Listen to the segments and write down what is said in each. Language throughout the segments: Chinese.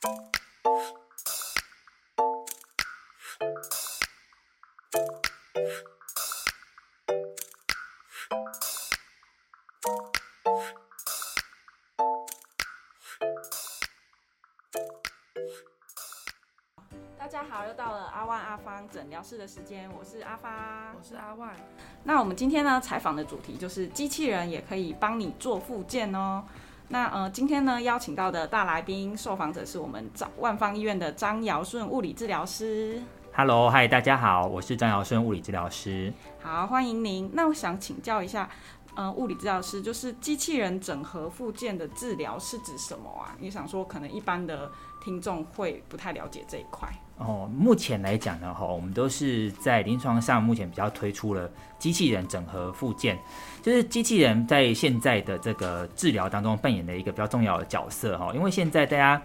大家好，又到了阿万阿芳诊疗室的时间，我是阿发，我是阿万。那我们今天呢采访的主题就是机器人也可以帮你做复健哦。那呃，今天呢邀请到的大来宾受访者是我们张万方医院的张尧顺物理治疗师。Hello，嗨，大家好，我是张尧顺物理治疗师。好，欢迎您。那我想请教一下，呃，物理治疗师就是机器人整合附件的治疗是指什么啊？你想说可能一般的听众会不太了解这一块。哦，目前来讲呢，哈，我们都是在临床上目前比较推出了机器人整合附件，就是机器人在现在的这个治疗当中扮演的一个比较重要的角色哈，因为现在大家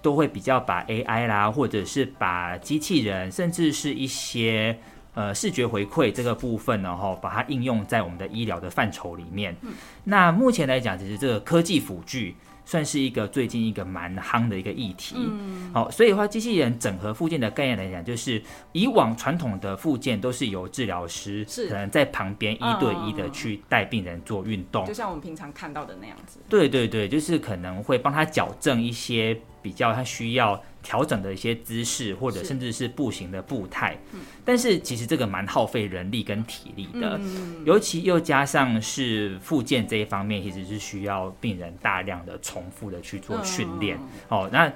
都会比较把 AI 啦，或者是把机器人，甚至是一些呃视觉回馈这个部分呢，哈，把它应用在我们的医疗的范畴里面。那目前来讲，其实这个科技辅具。算是一个最近一个蛮夯的一个议题，嗯，好，所以的话，机器人整合附件的概念来讲，就是以往传统的附件都是由治疗师是。可能在旁边一对一的去带病人做运动，就像我们平常看到的那样子。对对对，就是可能会帮他矫正一些比较他需要调整的一些姿势，或者甚至是步行的步态。但是其实这个蛮耗费人力跟体力的，尤其又加上是复健这一方面，其实是需要病人大量的重复的去做训练。哦，那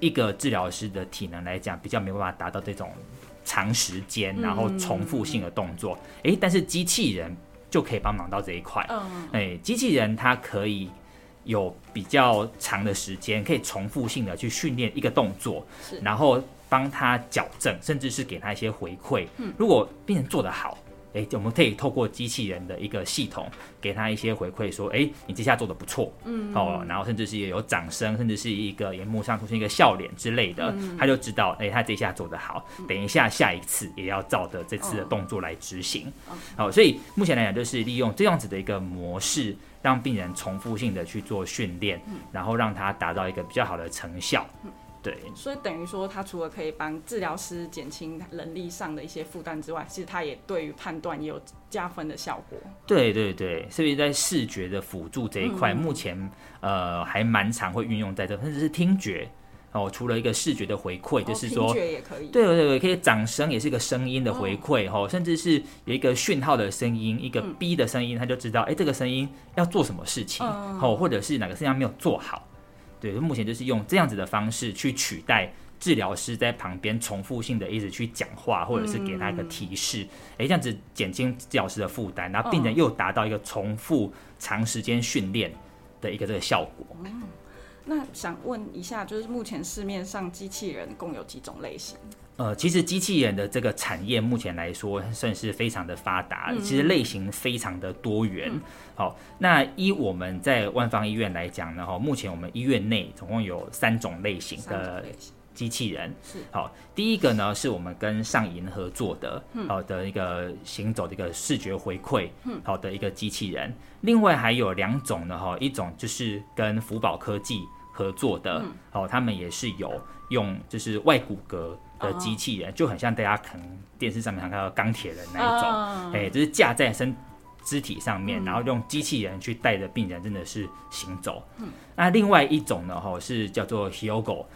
一个治疗师的体能来讲，比较没办法达到这种长时间然后重复性的动作。诶，但是机器人就可以帮忙到这一块。嗯，哎，机器人它可以有比较长的时间，可以重复性的去训练一个动作，然后帮他矫正，甚至是给他一些回馈。如果病人做得好。哎，我们可以透过机器人的一个系统，给他一些回馈，说，哎，你这下做的不错，嗯，哦，然后甚至是有掌声，甚至是一个荧幕上出现一个笑脸之类的，他就知道，哎，他这下做的好，等一下下一次也要照着这次的动作来执行，好、所以目前来讲，就是利用这样子的一个模式，让病人重复性的去做训练，然后让他达到一个比较好的成效。对，所以等于说，它除了可以帮治疗师减轻人力上的一些负担之外，其实它也对于判断也有加分的效果。对对对，所以在视觉的辅助这一块，目前呃还蛮常会运用在这，甚至是听觉哦，除了一个视觉的回馈，就是说。听觉也可以。对对对，可以掌声也是一个声音的回馈哈、哦，甚至是有一个讯号的声音，一个 B 的声音，他就知道哎这个声音要做什么事情嗯哦，或者是哪个事情没有做好。对，目前就是用这样子的方式去取代治疗师在旁边重复性的一直去讲话，或者是给他一个提示，哎、这样子减轻治疗师的负担，然后病人又达到一个重复长时间训练的一个这个效果。那想问一下，就是目前市面上机器人共有几种类型？呃，其实机器人的这个产业目前来说算是非常的发达，其实类型非常的多元。好，那依我们在万方医院来讲呢，哈，目前我们医院内总共有三种类型的机器人。是好，第一个呢是我们跟上银合作的，好的一个行走的一个视觉回馈，好的一个机器人。另外还有两种呢，哈，一种就是跟福宝科技合作的，哦，他们也是有用就是外骨骼的机器人，就很像大家可能电视上面常看到钢铁人那一种，嗯哎、就是架在身肢体上面，然后用机器人去带着病人，真的是行走。嗯那另外一种呢，哈是叫做听过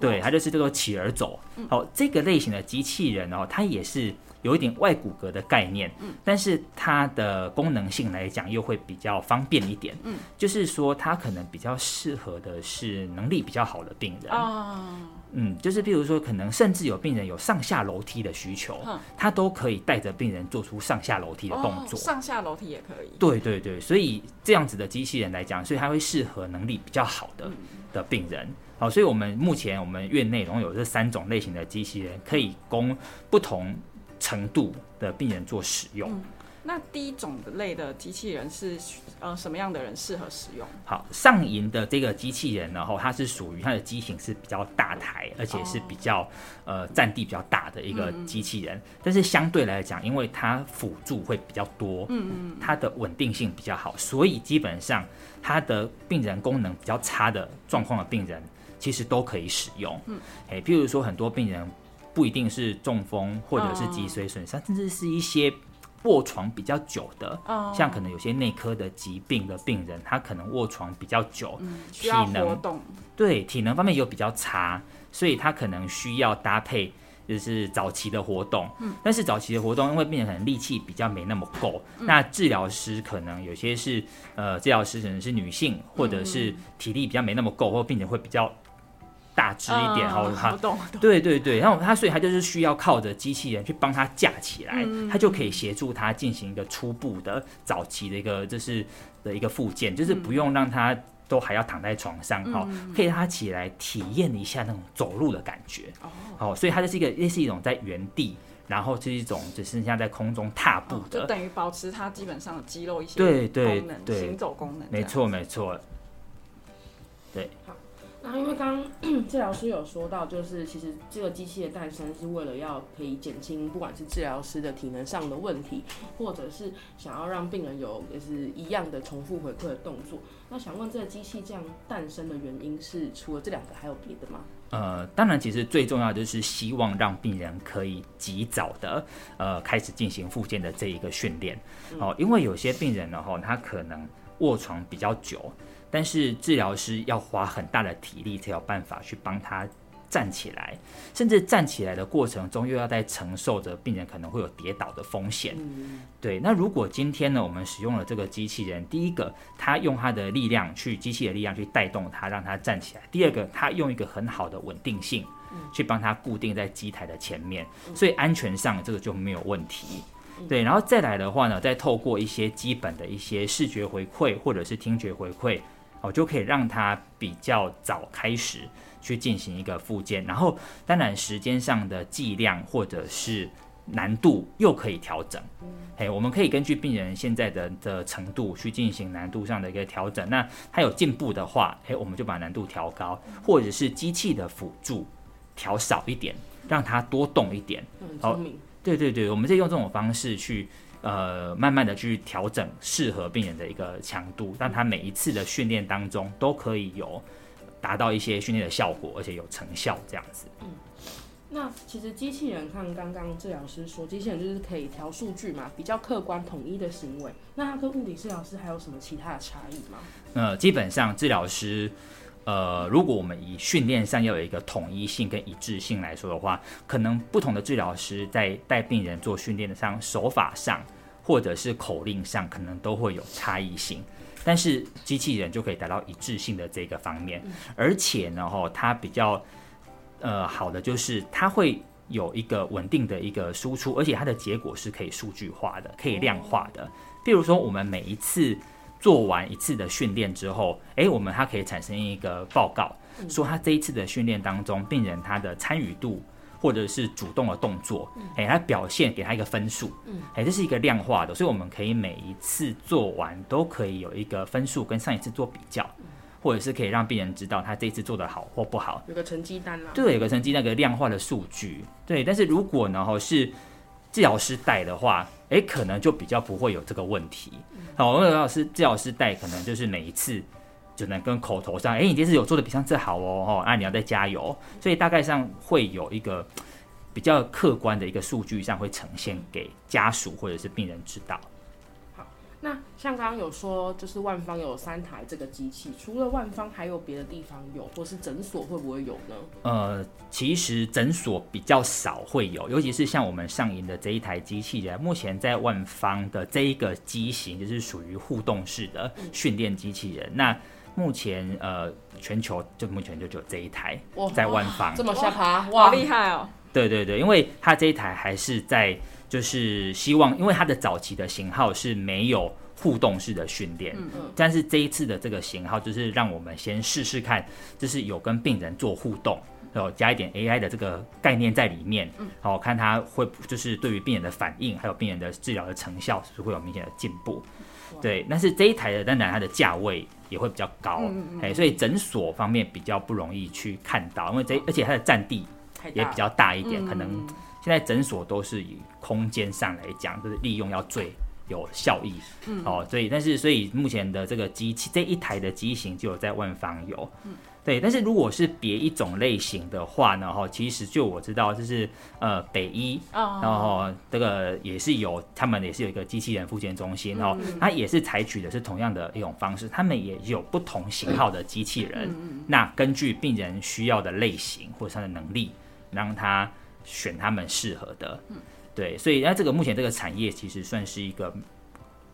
对，它就是叫做企鹅走。好、这个类型的机器人哦，它也是有一点外骨骼的概念，嗯但是它的功能性来讲又会比较方便一点。嗯，就是说它可能比较适合的是能力比较好的病人。啊，嗯，就是譬如说，可能甚至有病人有上下楼梯的需求，嗯他都可以带着病人做出上下楼梯的动作。哦上下楼梯也可以。对对对，所以这样子的机器人来讲，所以它会适合能力比较好的、的病人。好，所以我们目前我们院内总共有这三种类型的机器人，可以供不同程度的病人做使用。那第一种类的机器人是呃什么样的人适合使用？好，上银的这个机器人，然后它是属于它的机型是比较大台，而且是比较、呃占地比较大的一个机器人。但是相对来讲，因为它辅助会比较多，嗯嗯，它的稳定性比较好，所以基本上它的病人功能比较差的状况的病人，其实都可以使用。嗯，哎，譬如说很多病人不一定是中风或者是脊髓损伤，甚至是一些卧床比较久的，像可能有些内科的疾病的病人，他可能卧床比较久，体能对体能方面有比较差，所以他可能需要搭配。就是早期的活动，嗯，但是早期的活动，因为病人可能力气比较没那么够，那治疗师可能有些是，呃，治疗师可能是女性，或者是体力比较没那么够，或病人会比较大只一点，然后他，对对对，然后他所以他就是需要靠着机器人去帮他架起来，他就可以协助他进行一个初步的早期的一个就是的一个复健，就是不用让他。都还要躺在床上，哈，可以让他起来体验一下那种走路的感觉，哦，所以它就是一个类似一种在原地，然后是一种只剩下在空中踏步的，就等于保持它基本上的肌肉一些对对对。行走功能，没错没错，对。那因为刚刚 治疗师有说到，就是其实这个机器的诞生是为了要可以减轻不管是治疗师的体能上的问题，或者是想要让病人有就是一样的重复回馈的动作。那想问这个机器这样诞生的原因是除了这两个还有别的吗？呃，当然，其实最重要就是希望让病人可以及早的呃开始进行复健的这一个训练哦，因为有些病人呢哈，他可能卧床比较久。但是治疗师要花很大的体力才有办法去帮他站起来，甚至站起来的过程中又要在承受着病人可能会有跌倒的风险。对，那如果今天呢，我们使用了这个机器人，第一个，他用他的力量去机器的力量去带动他，让他站起来；第二个，他用一个很好的稳定性去帮他固定在机台的前面，所以安全上这个就没有问题。对，然后再来的话呢，再透过一些基本的一些视觉回馈或者是听觉回馈。哦，就可以让他比较早开始去进行一个复健，然后当然时间上的剂量或者是难度又可以调整。哎，我们可以根据病人现在的的程度去进行难度上的一个调整。那他有进步的话，哎，我们就把难度调高，或者是机器的辅助调少一点，让他多动一点。好，对对对，我们在用这种方式去。呃，慢慢的去调整适合病人的一个强度，让他每一次的训练当中都可以有达到一些训练的效果，而且有成效这样子。嗯，那其实机器人看刚刚治疗师说，机器人就是可以调数据嘛，比较客观统一的行为。那它跟物理治疗师还有什么其他的差异吗？呃，基本上治疗师。呃，如果我们以训练上要有一个统一性跟一致性来说的话，可能不同的治疗师在带病人做训练的上手法上，或者是口令上，可能都会有差异性。但是机器人就可以达到一致性的这个方面，而且呢，哈，它比较呃好的就是它会有一个稳定的一个输出，而且它的结果是可以数据化的，可以量化的。譬如说，我们每一次。做完一次的训练之后，诶，我们它可以产生一个报告，说他这一次的训练当中，病人他的参与度或者是主动的动作，诶，他表现给他一个分数，诶，这是一个量化的，所以我们可以每一次做完都可以有一个分数跟上一次做比较，或者是可以让病人知道他这一次做的好或不好，有个成绩单啦，对，有个成绩那个量化的数据，对，但是如果呢，哈是治疗师带的话，哎，可能就比较不会有这个问题。好，我们老师治疗师带，可能就是每一次只能跟口头上，哎，你这次有做的比上次好哦，哦，那你要再加油。所以大概上会有一个比较客观的一个数据上会呈现给家属或者是病人知道。那像刚刚有说，就是万方有三台这个机器，除了万方，还有别的地方有，或是诊所会不会有呢？呃，其实诊所比较少会有，尤其是像我们上银的这一台机器人，目前在万方的这一个机型就是属于互动式的训练机器人。那目前呃，全球就目前就只有这一台在万方，这么下爬，哇，厉害哦！对对对，因为它这一台还是在。就是希望，因为它的早期的型号是没有互动式的训练，嗯嗯，但是这一次的这个型号就是让我们先试试看，就是有跟病人做互动，然后加一点 AI 的这个概念在里面，嗯，好看它会就是对于病人的反应，还有病人的治疗的成效是不是会有明显的进步？对，但是这一台的当然它的价位也会比较高，哎，所以诊所方面比较不容易去看到，因为这而且它的占地也比较大一点，可能。现在诊所都是以空间上来讲，就是利用要最有效益，嗯，哦，所以但是所以目前的这个机器这一台的机型就有在万方有，嗯，对，但是如果是别一种类型的话呢，哈，其实就我知道，就是呃北医，哦。然后这个也是有，他们也是有一个机器人复健中心，然后嗯。它也是采取的是同样的一种方式，他们也有不同型号的机器人，嗯那根据病人需要的类型或者他的能力，让他选他们适合的，嗯。对，所以那这个目前这个产业其实算是一个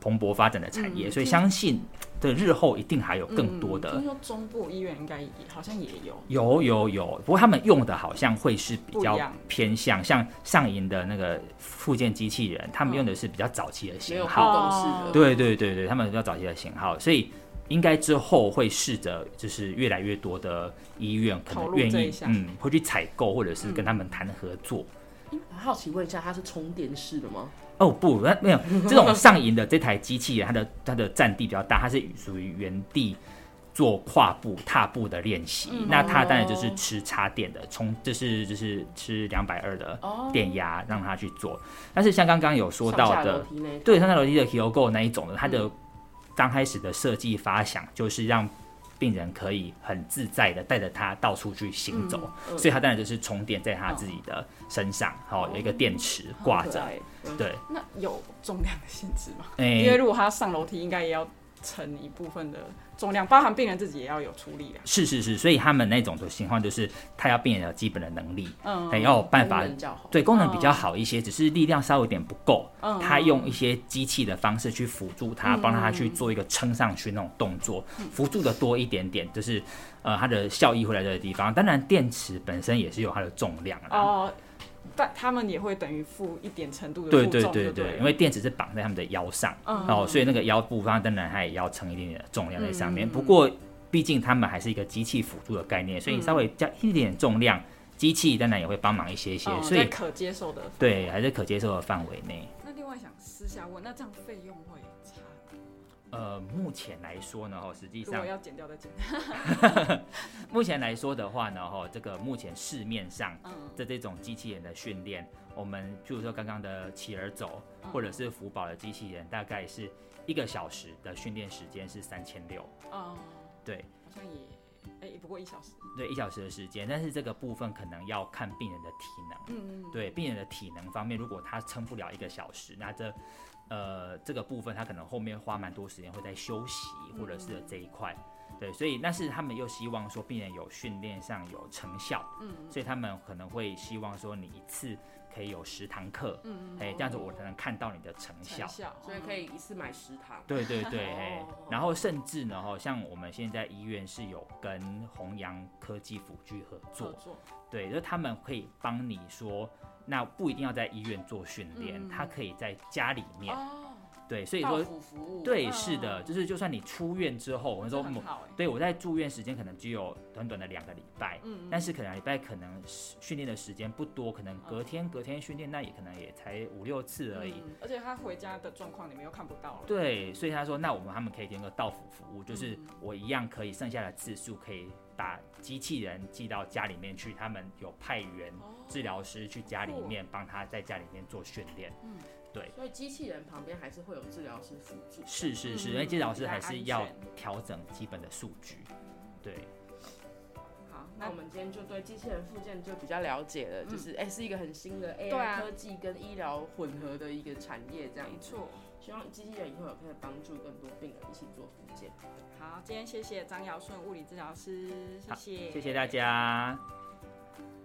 蓬勃发展的产业，嗯所以相信的日后一定还有更多的。听说中部医院应该也好像也有，有有有，不过他们用的好像会是比较偏向像上银的那个附件机器人，他们用的是比较早期的型号。哦，对对对对，他们比较早期的型号，所以应该之后会试着就是越来越多的医院可能愿意嗯会去采购或者是跟他们谈合作。好奇问一下，它是充电式的吗？哦不，那没有这种上瘾的这台机器人，它的它的占地比较大，它是属于原地做跨步踏步的练习。嗯那它当然就是哦吃插电的，充就是就是吃两百二的哦电压让它去做。但是像刚刚有说到的，对上下楼梯的 Hyogo 那一种的，它嗯的刚开始的设计发想就是让病人可以很自在的带着它到处去行走，嗯。所以它当然就是充电在他自己的身上，好、有一个电池挂着，对，那有重量的限制吗？诶、因为如果他上楼梯，应该也要承一部分的重量，包含病人自己也要有出力啊。是是是，所以他们那种的情况就是，他要病人有基本的能力，嗯还要有办法。对功能比较好一些，只是力量稍微有点不够。嗯他用一些机器的方式去辅助他，嗯帮他去做一个撑上去那种动作，辅助的多一点点，就是呃它的效益会来这个地方。当然，电池本身也是有它的重量啦。哦，但他们也会等于负一点程度的对负对对对，因为电池是绑在他们的腰上，嗯哦，所以那个腰部方当然它也要承一点点的重量在上面。嗯不过毕竟他们还是一个机器辅助的概念，所以你稍微加一点点重量，机器当然也会帮忙一些些，嗯所以可接受的。对还是可接受的范围内。那另外想私下问，那这样费用会差？呃，目前来说呢，哈，实际上我要剪掉再减。目前来说的话呢，哈，这个目前市面上嗯。的这种机器人的训练，我们譬如说刚刚的企鹅走，嗯。或者是福宝的机器人，大概是一个小时的训练时间是三千六，哦，对。好像也哎、不过一小时。对，一小时的时间，但是这个部分可能要看病人的体能。嗯嗯，对病人的体能方面，如果他撑不了一个小时，那这呃这个部分他可能后面花蛮多时间会在休息或者是这一块。对，所以但是他们又希望说病人有训练上有成效，嗯。所以他们可能会希望说你一次可以有十堂课，嗯嗯，哎、这样子我才能看到你的成效所以可以一次买十堂。对对对，哎哦，然后甚至呢，哈，像我们现在医院是有跟弘扬科技辅具合作对，就是他们可以帮你说，那不一定要在医院做训练，嗯。他可以在家里面，哦，对，所以说。对，嗯。是的，就是就算你出院之后，我们说对我在住院时间可能只有短短的两个礼拜，嗯，但是可能礼拜可能训练的时间不多，可能隔天隔天训练，那也可能也才五六次而已。嗯而且他回家的状况你们又看不到了，对，所以他说，那我们他们可以提供个到府服务，就是嗯。我一样可以剩下的次数可以把机器人寄到家里面去，他们有派员哦。治疗师去家里面帮他在家里面做训练。嗯所以机器人旁边还是会有治疗师辅助。是是是，嗯因为治疗师还是要调整基本的数据。对，好，那那我们今天就对机器人附件就比较了解了，就是哎、是一个很新的 AI 科技跟医疗混合的一个产业，这样子。没错。希望机器人以后有可以帮助更多病人一起做复健。好，今天谢谢张尧顺物理治疗师，谢谢，谢谢大。家。